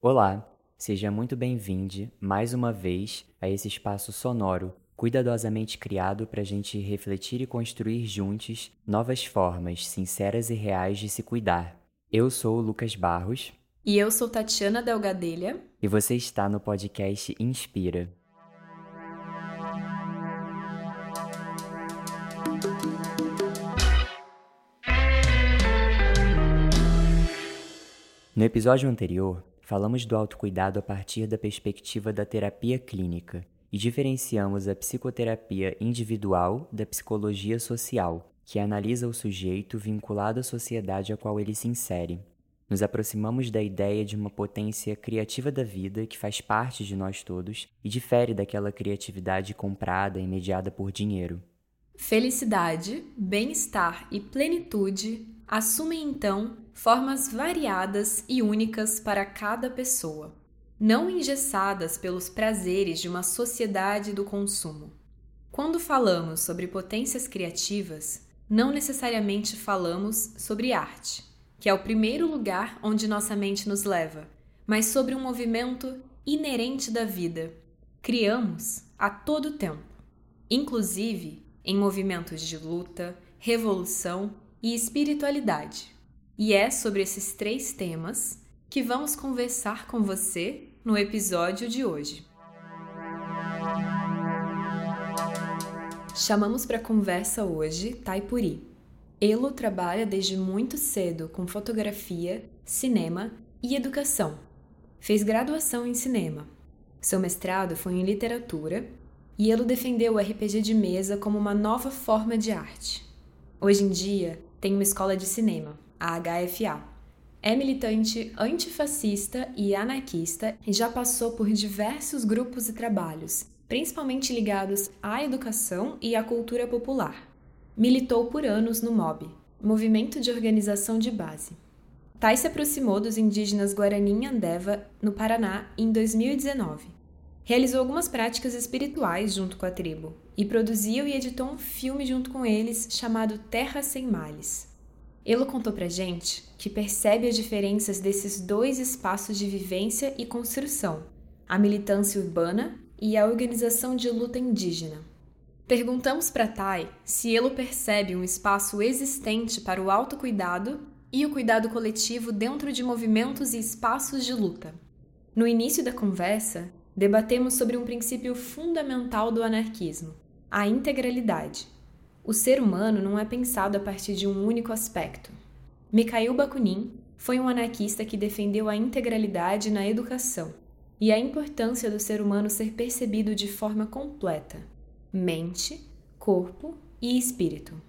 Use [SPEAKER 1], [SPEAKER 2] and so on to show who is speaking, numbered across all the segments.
[SPEAKER 1] Olá, seja muito bem-vindo mais uma vez a esse espaço sonoro cuidadosamente criado para a gente refletir e construir juntos novas formas sinceras e reais de se cuidar. Eu sou o Lucas Barros.
[SPEAKER 2] E eu sou Tatiana Delgadelha.
[SPEAKER 1] E você está no podcast Inspira. No episódio anterior, falamos do autocuidado a partir da perspectiva da terapia clínica e diferenciamos a psicoterapia individual da psicologia social, que analisa o sujeito vinculado à sociedade a qual ele se insere. Nos aproximamos da ideia de uma potência criativa da vida que faz parte de nós todos e difere daquela criatividade comprada e mediada por dinheiro.
[SPEAKER 2] Felicidade, bem-estar e plenitude assumem então formas variadas e únicas para cada pessoa, não engessadas pelos prazeres de uma sociedade do consumo. Quando falamos sobre potências criativas, não necessariamente falamos sobre arte, que é o primeiro lugar onde nossa mente nos leva, mas sobre um movimento inerente da vida. Criamos a todo tempo, inclusive em movimentos de luta, revolução e espiritualidade. E é sobre esses três temas que vamos conversar com você no episódio de hoje. Chamamos para conversa hoje Taipuri. Elo trabalha desde muito cedo com fotografia, cinema e educação. Fez graduação em cinema. Seu mestrado foi em literatura e Elo defendeu o RPG de mesa como uma nova forma de arte. Hoje em dia, tem uma escola de cinema, a HFA. É militante antifascista e anarquista e já passou por diversos grupos e trabalhos, principalmente ligados à educação e à cultura popular. Militou por anos no MOB, Movimento de Organização de Base. Tai se aproximou dos indígenas Guarani Andeva, no Paraná, em 2019. Realizou algumas práticas espirituais junto com a tribo e produziu e editou um filme junto com eles chamado Terra Sem Males. Elo contou pra gente que percebe as diferenças desses dois espaços de vivência e construção, a militância urbana e a organização de luta indígena. Perguntamos para Tai se Elo percebe um espaço existente para o autocuidado e o cuidado coletivo dentro de movimentos e espaços de luta. No início da conversa, debatemos sobre um princípio fundamental do anarquismo, a integralidade. O ser humano não é pensado a partir de um único aspecto. Mikhail Bakunin foi um anarquista que defendeu a integralidade na educação e a importância do ser humano ser percebido de forma completa mente, corpo e espírito.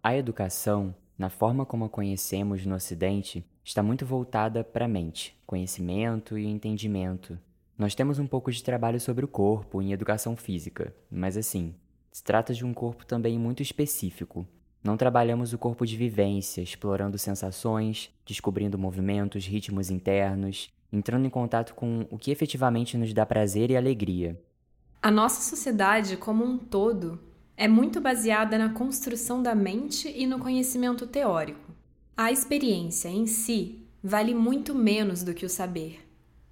[SPEAKER 1] A educação, na forma como a conhecemos no Ocidente, está muito voltada para a mente, conhecimento e entendimento, nós temos um pouco de trabalho sobre o corpo em educação física, mas assim, se trata de um corpo também muito específico. Não trabalhamos o corpo de vivência, explorando sensações, descobrindo movimentos, ritmos internos, entrando em contato com o que efetivamente nos dá prazer e alegria.
[SPEAKER 2] A nossa sociedade como um todo é muito baseada na construção da mente e no conhecimento teórico. A experiência em si vale muito menos do que o saber.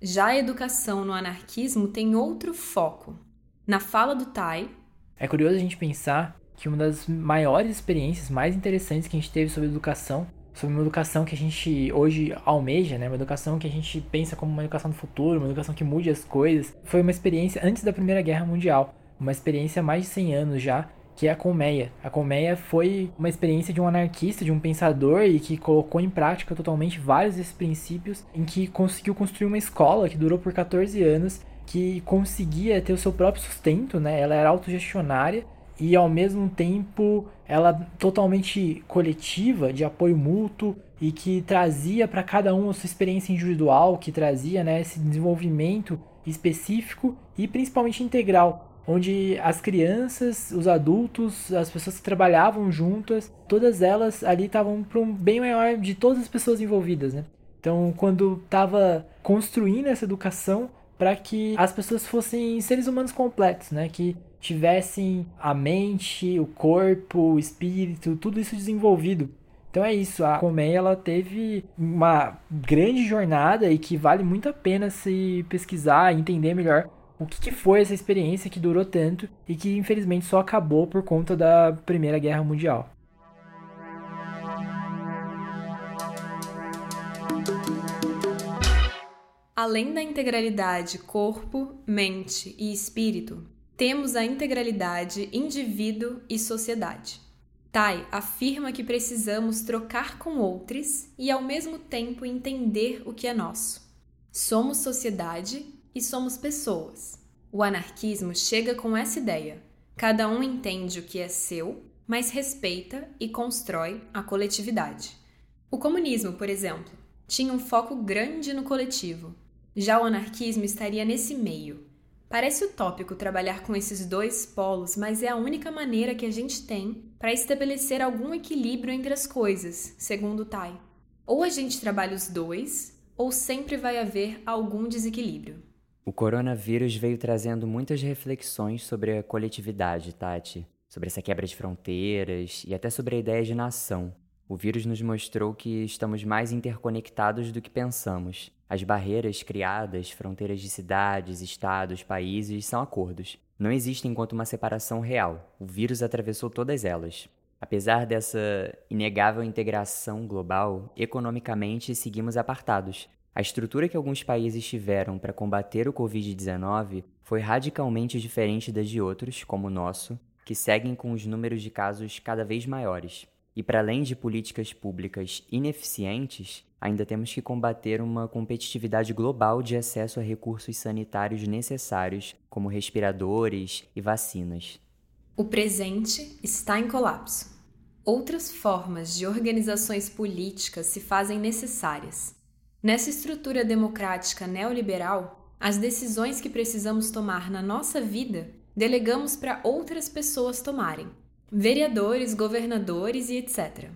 [SPEAKER 2] Já a educação no anarquismo tem outro foco. Na fala do Tai.
[SPEAKER 3] É curioso a gente pensar que uma das maiores experiências mais interessantes que a gente teve sobre educação, sobre uma educação que a gente hoje almeja, né? Uma educação que a gente pensa como uma educação do futuro, uma educação que mude as coisas, foi uma experiência antes da Primeira Guerra Mundial, uma experiência há mais de 100 anos já, que é a colmeia. A colmeia foi uma experiência de um anarquista, de um pensador e que colocou em prática totalmente vários desses princípios, em que conseguiu construir uma escola que durou por 14 anos, que conseguia ter o seu próprio sustento, né? Ela era autogestionária e ao mesmo tempo ela totalmente coletiva, de apoio mútuo e que trazia para cada um a sua experiência individual, que trazia né, esse desenvolvimento específico e principalmente integral onde as crianças, os adultos, as pessoas que trabalhavam juntas, todas elas ali estavam para um bem maior de todas as pessoas envolvidas, né? Então, quando estava construindo essa educação para que as pessoas fossem seres humanos completos, né? Que tivessem a mente, o corpo, o espírito, tudo isso desenvolvido. Então é isso, a Colmeia ela teve uma grande jornada e que vale muito a pena se pesquisar entender melhor o que, que foi essa experiência que durou tanto e que infelizmente só acabou por conta da Primeira Guerra Mundial.
[SPEAKER 2] Além da integralidade corpo, mente e espírito, temos a integralidade indivíduo e sociedade. Tai afirma que precisamos trocar com outros e ao mesmo tempo entender o que é nosso. Somos sociedade e somos pessoas. O anarquismo chega com essa ideia. Cada um entende o que é seu, mas respeita e constrói a coletividade. O comunismo, por exemplo, tinha um foco grande no coletivo. Já o anarquismo estaria nesse meio. Parece utópico trabalhar com esses dois polos, mas é a única maneira que a gente tem para estabelecer algum equilíbrio entre as coisas, segundo Tai. Ou a gente trabalha os dois, ou sempre vai haver algum desequilíbrio.
[SPEAKER 1] O coronavírus veio trazendo muitas reflexões sobre a coletividade, Tati, sobre essa quebra de fronteiras e até sobre a ideia de nação. O vírus nos mostrou que estamos mais interconectados do que pensamos. As barreiras criadas, fronteiras de cidades, estados, países, são acordos. Não existem enquanto uma separação real. O vírus atravessou todas elas. Apesar dessa inegável integração global, economicamente seguimos apartados. A estrutura que alguns países tiveram para combater o Covid-19 foi radicalmente diferente das de outros, como o nosso, que seguem com os números de casos cada vez maiores. E para além de políticas públicas ineficientes, ainda temos que combater uma competitividade global de acesso a recursos sanitários necessários, como respiradores e vacinas.
[SPEAKER 2] O presente está em colapso. Outras formas de organizações políticas se fazem necessárias Nessa estrutura democrática neoliberal, as decisões que precisamos tomar na nossa vida delegamos para outras pessoas tomarem vereadores, governadores e etc.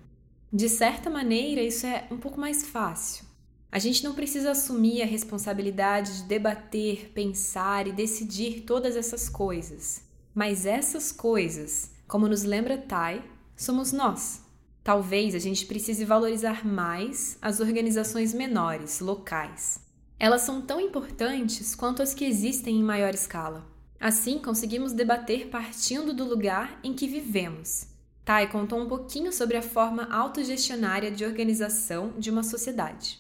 [SPEAKER 2] De certa maneira, isso é um pouco mais fácil. A gente não precisa assumir a responsabilidade de debater, pensar e decidir todas essas coisas. Mas essas coisas, como nos lembra Tai, somos nós. Talvez a gente precise valorizar mais as organizações menores, locais. Elas são tão importantes quanto as que existem em maior escala. Assim, conseguimos debater partindo do lugar em que vivemos. Tai contou um pouquinho sobre a forma autogestionária de organização de uma sociedade.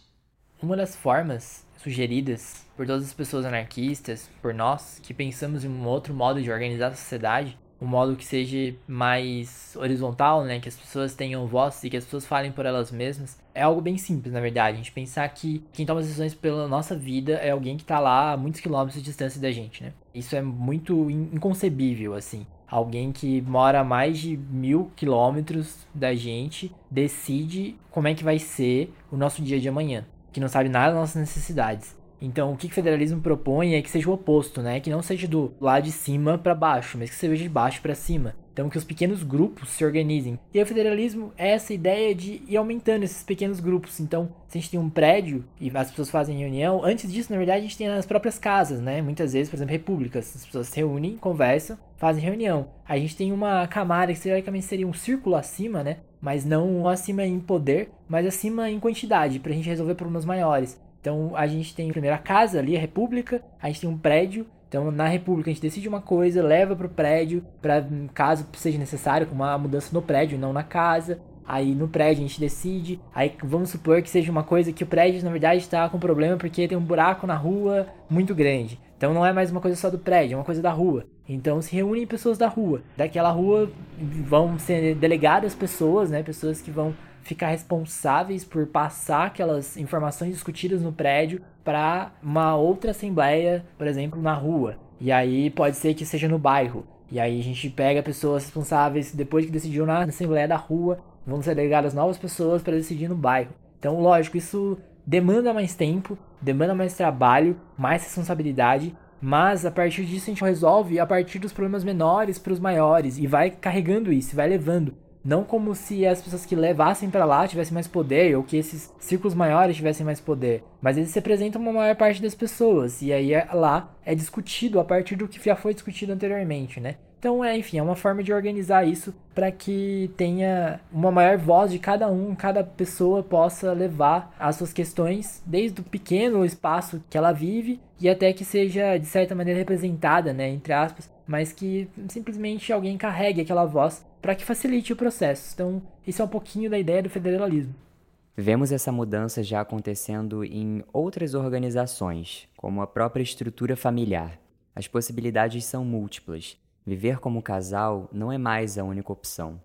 [SPEAKER 3] Uma das formas sugeridas por todas as pessoas anarquistas, por nós que pensamos em um outro modo de organizar a sociedade, um modo que seja mais horizontal, né? Que as pessoas tenham voz e que as pessoas falem por elas mesmas. É algo bem simples, na verdade. A gente pensar que quem toma as decisões pela nossa vida é alguém que tá lá a muitos quilômetros de distância da gente, né? Isso é muito inconcebível, assim. Alguém que mora a mais de mil quilômetros da gente decide como é que vai ser o nosso dia de amanhã. Que não sabe nada das nossas necessidades. Então, o que o federalismo propõe é que seja o oposto, né? Que não seja do lado de cima para baixo, mas que seja de baixo para cima. Então, que os pequenos grupos se organizem. E o federalismo é essa ideia de ir aumentando esses pequenos grupos. Então, se a gente tem um prédio e as pessoas fazem reunião, antes disso, na verdade, a gente tem nas próprias casas, né? Muitas vezes, por exemplo, repúblicas. As pessoas se reúnem, conversam, fazem reunião. A gente tem uma camada que teoricamente seria um círculo acima, né? Mas não acima em poder, mas acima em quantidade, pra gente resolver problemas maiores. Então a gente tem primeiro a casa ali, a república, a gente tem um prédio. Então na república a gente decide uma coisa, leva para o prédio, para caso seja necessário, uma mudança no prédio, não na casa. Aí no prédio a gente decide. Aí vamos supor que seja uma coisa que o prédio na verdade está com problema porque tem um buraco na rua muito grande. Então não é mais uma coisa só do prédio, é uma coisa da rua. Então se reúnem pessoas da rua. Daquela rua vão ser delegadas pessoas, né? Pessoas que vão ficar responsáveis por passar aquelas informações discutidas no prédio para uma outra assembleia, por exemplo, na rua. E aí pode ser que seja no bairro. E aí a gente pega pessoas responsáveis depois que decidiu na assembleia da rua, vão ser delegadas novas pessoas para decidir no bairro. Então, lógico, isso demanda mais tempo, demanda mais trabalho, mais responsabilidade, mas a partir disso a gente resolve a partir dos problemas menores para os maiores e vai carregando isso, vai levando. Não como se as pessoas que levassem para lá tivessem mais poder, ou que esses círculos maiores tivessem mais poder. Mas eles representam uma maior parte das pessoas. E aí é, lá é discutido a partir do que já foi discutido anteriormente, né? Então, é, enfim, é uma forma de organizar isso para que tenha uma maior voz de cada um, cada pessoa possa levar as suas questões desde o pequeno espaço que ela vive e até que seja de certa maneira representada, né, entre aspas, mas que simplesmente alguém carregue aquela voz para que facilite o processo. Então, isso é um pouquinho da ideia do federalismo.
[SPEAKER 1] Vemos essa mudança já acontecendo em outras organizações, como a própria estrutura familiar. As possibilidades são múltiplas. Viver como casal não é mais a única opção.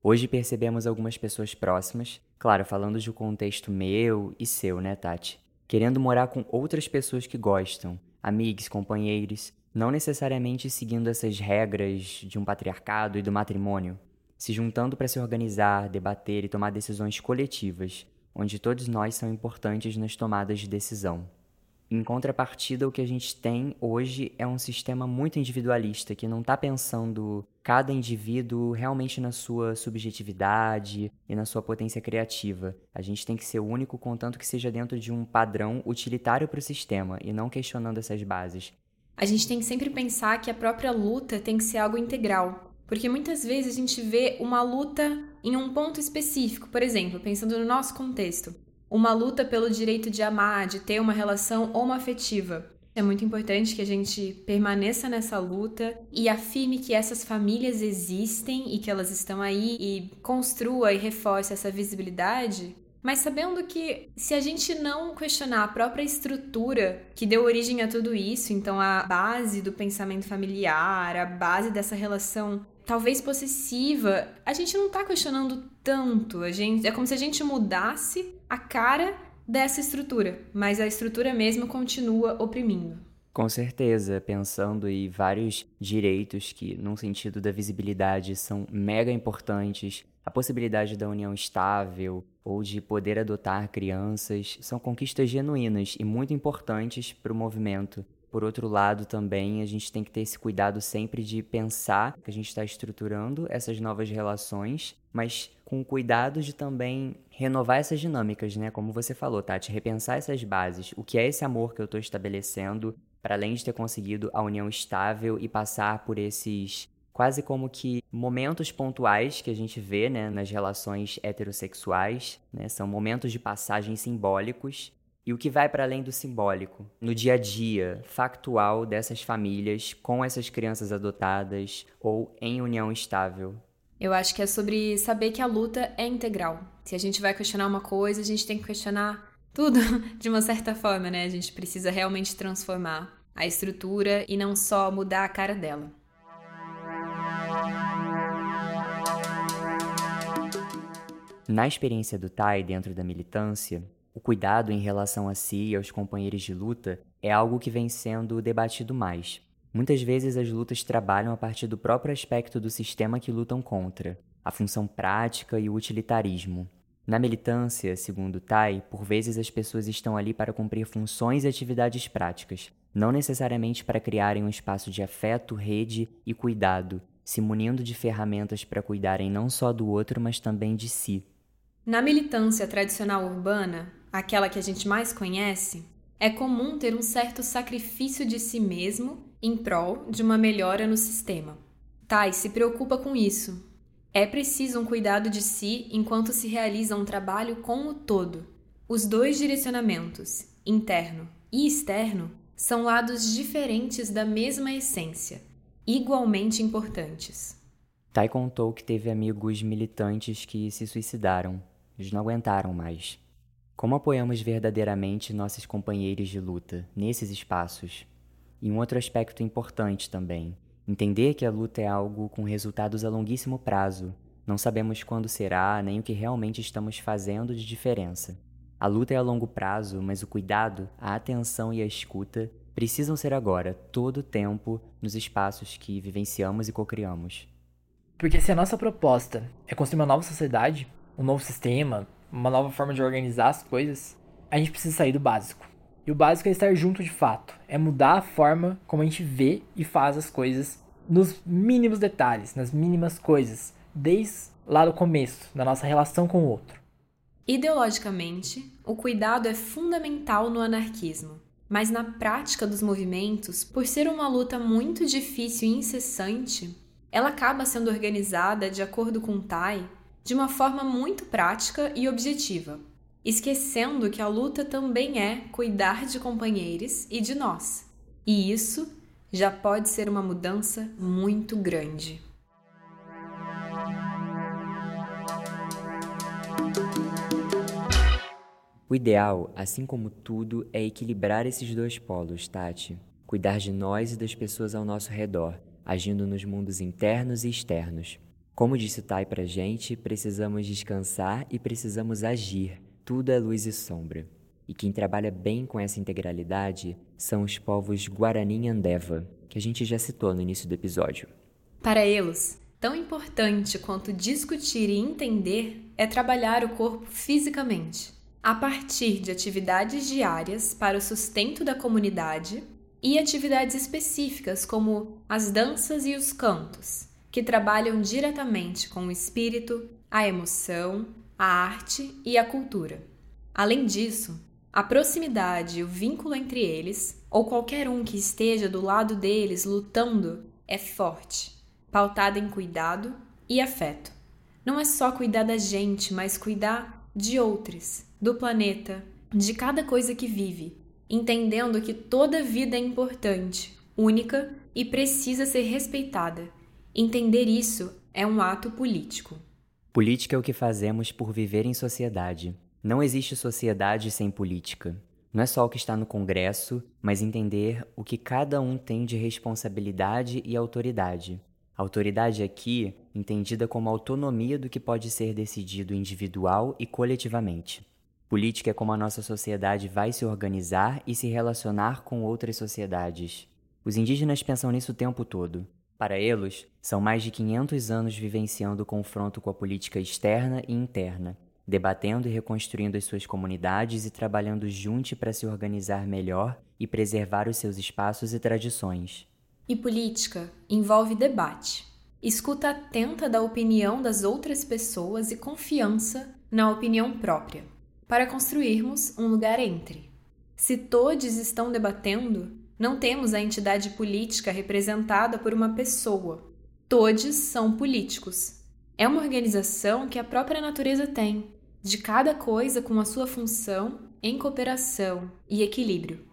[SPEAKER 1] Hoje percebemos algumas pessoas próximas, claro, falando de um contexto meu e seu, né, Tati? Querendo morar com outras pessoas que gostam, amigos, companheiros, não necessariamente seguindo essas regras de um patriarcado e do matrimônio, se juntando para se organizar, debater e tomar decisões coletivas, onde todos nós são importantes nas tomadas de decisão. Em contrapartida, o que a gente tem hoje é um sistema muito individualista, que não está pensando cada indivíduo realmente na sua subjetividade e na sua potência criativa. A gente tem que ser único, contanto que seja dentro de um padrão utilitário para o sistema e não questionando essas bases.
[SPEAKER 2] A gente tem que sempre pensar que a própria luta tem que ser algo integral. Porque muitas vezes a gente vê uma luta em um ponto específico, por exemplo, pensando no nosso contexto, uma luta pelo direito de amar, de ter uma relação homoafetiva. É muito importante que a gente permaneça nessa luta e afirme que essas famílias existem e que elas estão aí e construa e reforce essa visibilidade mas sabendo que se a gente não questionar a própria estrutura que deu origem a tudo isso, então a base do pensamento familiar, a base dessa relação talvez possessiva, a gente não tá questionando tanto. A gente é como se a gente mudasse a cara dessa estrutura, mas a estrutura mesmo continua oprimindo.
[SPEAKER 1] Com certeza, pensando em vários direitos que, num sentido da visibilidade, são mega importantes, a possibilidade da união estável, ou de poder adotar crianças são conquistas genuínas e muito importantes para o movimento. Por outro lado, também a gente tem que ter esse cuidado sempre de pensar que a gente está estruturando essas novas relações, mas com cuidado de também renovar essas dinâmicas, né? Como você falou, Tati, repensar essas bases. O que é esse amor que eu estou estabelecendo, para além de ter conseguido a união estável e passar por esses quase como que momentos pontuais que a gente vê né, nas relações heterossexuais, né, são momentos de passagem simbólicos. E o que vai para além do simbólico, no dia a dia factual dessas famílias com essas crianças adotadas ou em união estável.
[SPEAKER 2] Eu acho que é sobre saber que a luta é integral. Se a gente vai questionar uma coisa, a gente tem que questionar tudo de uma certa forma, né? A gente precisa realmente transformar a estrutura e não só mudar a cara dela.
[SPEAKER 1] Na experiência do Tai dentro da militância, o cuidado em relação a si e aos companheiros de luta é algo que vem sendo debatido mais. Muitas vezes as lutas trabalham a partir do próprio aspecto do sistema que lutam contra, a função prática e o utilitarismo. Na militância, segundo Tai, por vezes as pessoas estão ali para cumprir funções e atividades práticas, não necessariamente para criarem um espaço de afeto, rede e cuidado, se munindo de ferramentas para cuidarem não só do outro, mas também de si.
[SPEAKER 2] Na militância tradicional urbana, aquela que a gente mais conhece, é comum ter um certo sacrifício de si mesmo em prol de uma melhora no sistema. Tai se preocupa com isso. É preciso um cuidado de si enquanto se realiza um trabalho com o todo. Os dois direcionamentos, interno e externo, são lados diferentes da mesma essência, igualmente importantes.
[SPEAKER 1] Tai contou que teve amigos militantes que se suicidaram eles não aguentaram mais. Como apoiamos verdadeiramente nossos companheiros de luta nesses espaços? E um outro aspecto importante também: entender que a luta é algo com resultados a longuíssimo prazo. Não sabemos quando será, nem o que realmente estamos fazendo de diferença. A luta é a longo prazo, mas o cuidado, a atenção e a escuta precisam ser agora, todo o tempo, nos espaços que vivenciamos e cocriamos.
[SPEAKER 3] Porque se a nossa proposta é construir uma nova sociedade, um novo sistema, uma nova forma de organizar as coisas, a gente precisa sair do básico. E o básico é estar junto de fato, é mudar a forma como a gente vê e faz as coisas nos mínimos detalhes, nas mínimas coisas, desde lá do começo, da nossa relação com o outro.
[SPEAKER 2] Ideologicamente, o cuidado é fundamental no anarquismo, mas na prática dos movimentos, por ser uma luta muito difícil e incessante, ela acaba sendo organizada, de acordo com Tai, de uma forma muito prática e objetiva, esquecendo que a luta também é cuidar de companheiros e de nós. E isso já pode ser uma mudança muito grande.
[SPEAKER 1] O ideal, assim como tudo, é equilibrar esses dois polos, Tati. Cuidar de nós e das pessoas ao nosso redor, agindo nos mundos internos e externos. Como disse Tai pra gente, precisamos descansar e precisamos agir. Tudo é luz e sombra. E quem trabalha bem com essa integralidade são os povos Guarani e Andeva, que a gente já citou no início do episódio.
[SPEAKER 2] Para eles, tão importante quanto discutir e entender é trabalhar o corpo fisicamente a partir de atividades diárias para o sustento da comunidade e atividades específicas como as danças e os cantos, que trabalham diretamente com o espírito, a emoção, a arte e a cultura. Além disso, a proximidade e o vínculo entre eles, ou qualquer um que esteja do lado deles lutando, é forte, pautada em cuidado e afeto. Não é só cuidar da gente, mas cuidar de outros, do planeta, de cada coisa que vive, entendendo que toda vida é importante, única e precisa ser respeitada. Entender isso é um ato político.
[SPEAKER 1] Política é o que fazemos por viver em sociedade. Não existe sociedade sem política. Não é só o que está no Congresso, mas entender o que cada um tem de responsabilidade e autoridade. Autoridade aqui entendida como autonomia do que pode ser decidido individual e coletivamente. Política é como a nossa sociedade vai se organizar e se relacionar com outras sociedades. Os indígenas pensam nisso o tempo todo. Para eles, são mais de 500 anos vivenciando o confronto com a política externa e interna, debatendo e reconstruindo as suas comunidades e trabalhando juntos para se organizar melhor e preservar os seus espaços e tradições.
[SPEAKER 2] E política envolve debate, escuta atenta da opinião das outras pessoas e confiança na opinião própria para construirmos um lugar entre. Se todos estão debatendo, não temos a entidade política representada por uma pessoa. Todos são políticos. É uma organização que a própria natureza tem, de cada coisa com a sua função, em cooperação e equilíbrio.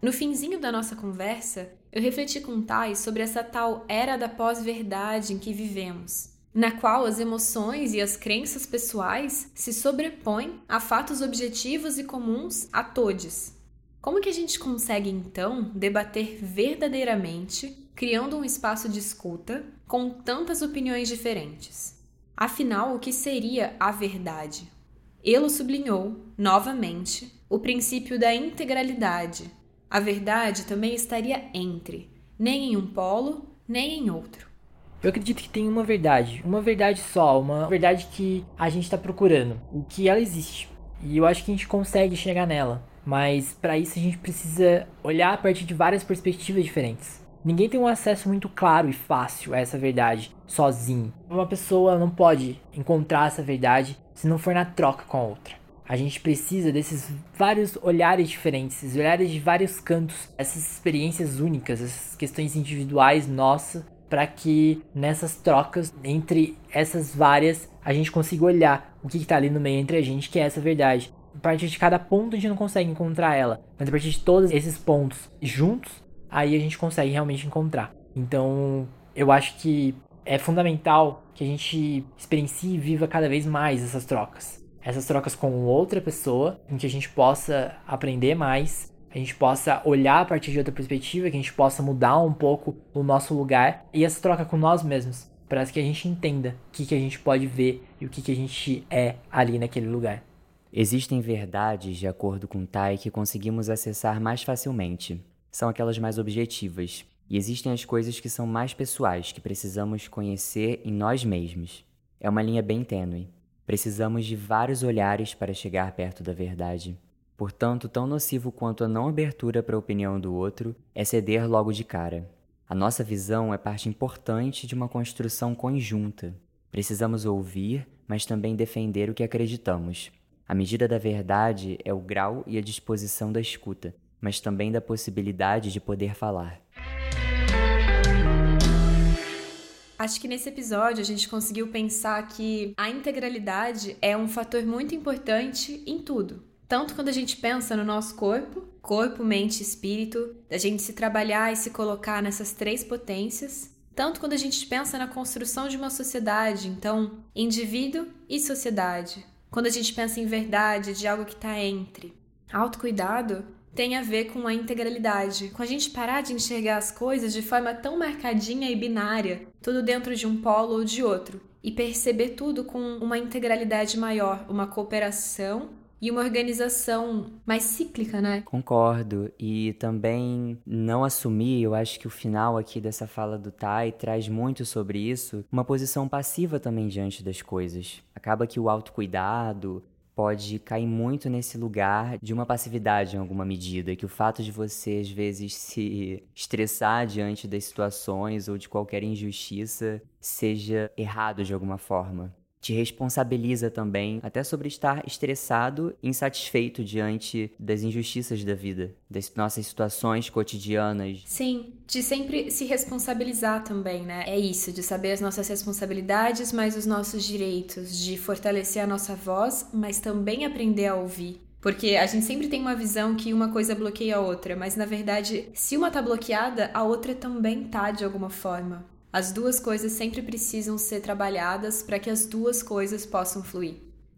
[SPEAKER 2] No finzinho da nossa conversa, eu refleti com Thais sobre essa tal era da pós-verdade em que vivemos, na qual as emoções e as crenças pessoais se sobrepõem a fatos objetivos e comuns a todos. Como que a gente consegue então debater verdadeiramente, criando um espaço de escuta com tantas opiniões diferentes? Afinal, o que seria a verdade? Ele sublinhou, novamente, o princípio da integralidade a verdade também estaria entre, nem em um polo, nem em outro.
[SPEAKER 3] Eu acredito que tem uma verdade, uma verdade só, uma verdade que a gente está procurando e que ela existe. E eu acho que a gente consegue chegar nela, mas para isso a gente precisa olhar a partir de várias perspectivas diferentes. Ninguém tem um acesso muito claro e fácil a essa verdade sozinho. Uma pessoa não pode encontrar essa verdade se não for na troca com a outra. A gente precisa desses vários olhares diferentes, esses olhares de vários cantos, essas experiências únicas, essas questões individuais nossas, para que nessas trocas entre essas várias a gente consiga olhar o que está ali no meio entre a gente, que é essa verdade. A partir de cada ponto a gente não consegue encontrar ela, mas a partir de todos esses pontos juntos, aí a gente consegue realmente encontrar. Então, eu acho que é fundamental que a gente experiencie e viva cada vez mais essas trocas essas trocas com outra pessoa, em que a gente possa aprender mais, a gente possa olhar a partir de outra perspectiva, que a gente possa mudar um pouco o nosso lugar e essa troca com nós mesmos, para que a gente entenda o que, que a gente pode ver e o que, que a gente é ali naquele lugar.
[SPEAKER 1] Existem verdades, de acordo com Tai, que conseguimos acessar mais facilmente. São aquelas mais objetivas. E existem as coisas que são mais pessoais, que precisamos conhecer em nós mesmos. É uma linha bem tênue. Precisamos de vários olhares para chegar perto da verdade. Portanto, tão nocivo quanto a não abertura para a opinião do outro é ceder logo de cara. A nossa visão é parte importante de uma construção conjunta. Precisamos ouvir, mas também defender o que acreditamos. A medida da verdade é o grau e a disposição da escuta, mas também da possibilidade de poder falar.
[SPEAKER 2] Acho que nesse episódio a gente conseguiu pensar que a integralidade é um fator muito importante em tudo. Tanto quando a gente pensa no nosso corpo, corpo, mente e espírito, da gente se trabalhar e se colocar nessas três potências, tanto quando a gente pensa na construção de uma sociedade, então, indivíduo e sociedade. Quando a gente pensa em verdade, de algo que está entre. Autocuidado tem a ver com a integralidade, com a gente parar de enxergar as coisas de forma tão marcadinha e binária, tudo dentro de um polo ou de outro, e perceber tudo com uma integralidade maior, uma cooperação e uma organização mais cíclica, né?
[SPEAKER 1] Concordo. E também não assumir, eu acho que o final aqui dessa fala do Tai traz muito sobre isso, uma posição passiva também diante das coisas. Acaba que o autocuidado, pode cair muito nesse lugar de uma passividade em alguma medida, que o fato de você às vezes se estressar diante das situações ou de qualquer injustiça seja errado de alguma forma te responsabiliza também até sobre estar estressado insatisfeito diante das injustiças da vida, das nossas situações cotidianas.
[SPEAKER 2] Sim, de sempre se responsabilizar também, né? É isso, de saber as nossas responsabilidades, mas os nossos direitos, de fortalecer a nossa voz, mas também aprender a ouvir. Porque a gente sempre tem uma visão que uma coisa bloqueia a outra, mas na verdade, se uma tá bloqueada, a outra também tá de alguma forma. As duas coisas sempre precisam ser trabalhadas para que as duas coisas possam fluir.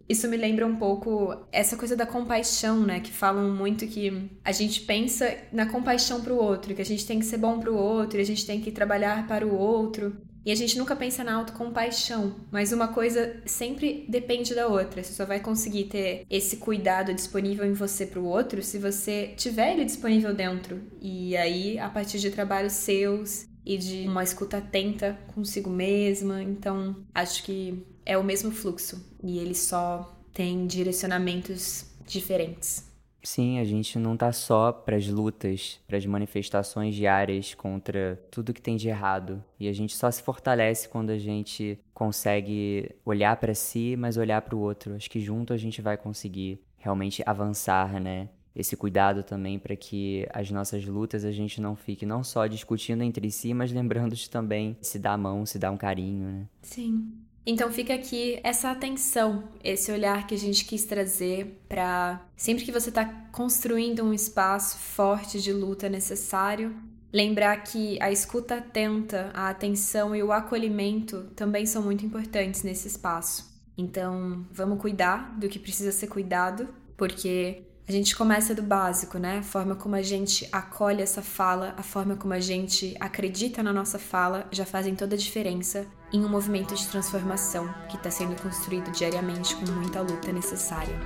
[SPEAKER 2] Isso me lembra um pouco essa coisa da compaixão, né? Que falam muito que a gente pensa na compaixão para o outro, que a gente tem que ser bom para o outro, a gente tem que trabalhar para o outro. E a gente nunca pensa na autocompaixão, mas uma coisa sempre depende da outra. Você só vai conseguir ter esse cuidado disponível em você para o outro se você tiver ele disponível dentro. E aí, a partir de trabalhos seus e de uma escuta atenta consigo mesma. Então, acho que é o mesmo fluxo e ele só tem direcionamentos diferentes.
[SPEAKER 1] Sim, a gente não tá só para as lutas, para as manifestações diárias contra tudo que tem de errado. E a gente só se fortalece quando a gente consegue olhar para si, mas olhar para o outro. Acho que junto a gente vai conseguir realmente avançar, né? Esse cuidado também para que as nossas lutas a gente não fique não só discutindo entre si, mas lembrando de também se dar a mão, se dar um carinho, né?
[SPEAKER 2] Sim. Então fica aqui essa atenção, esse olhar que a gente quis trazer para sempre que você está construindo um espaço forte de luta necessário, lembrar que a escuta atenta, a atenção e o acolhimento também são muito importantes nesse espaço. Então, vamos cuidar do que precisa ser cuidado, porque a gente começa do básico, né? A forma como a gente acolhe essa fala, a forma como a gente acredita na nossa fala já fazem toda a diferença em um movimento de transformação que está sendo construído diariamente com muita luta necessária.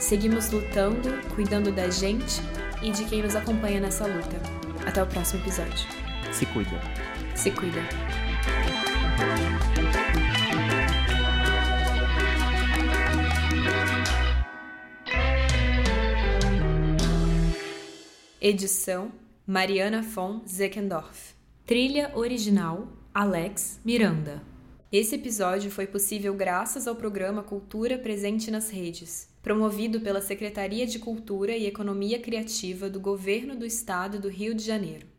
[SPEAKER 2] Seguimos lutando, cuidando da gente e de quem nos acompanha nessa luta. Até o próximo episódio.
[SPEAKER 1] Se cuida.
[SPEAKER 2] Se cuida. Edição Mariana von Zeckendorf. Trilha original Alex Miranda. Esse episódio foi possível graças ao programa Cultura Presente nas Redes, promovido pela Secretaria de Cultura e Economia Criativa do Governo do Estado do Rio de Janeiro.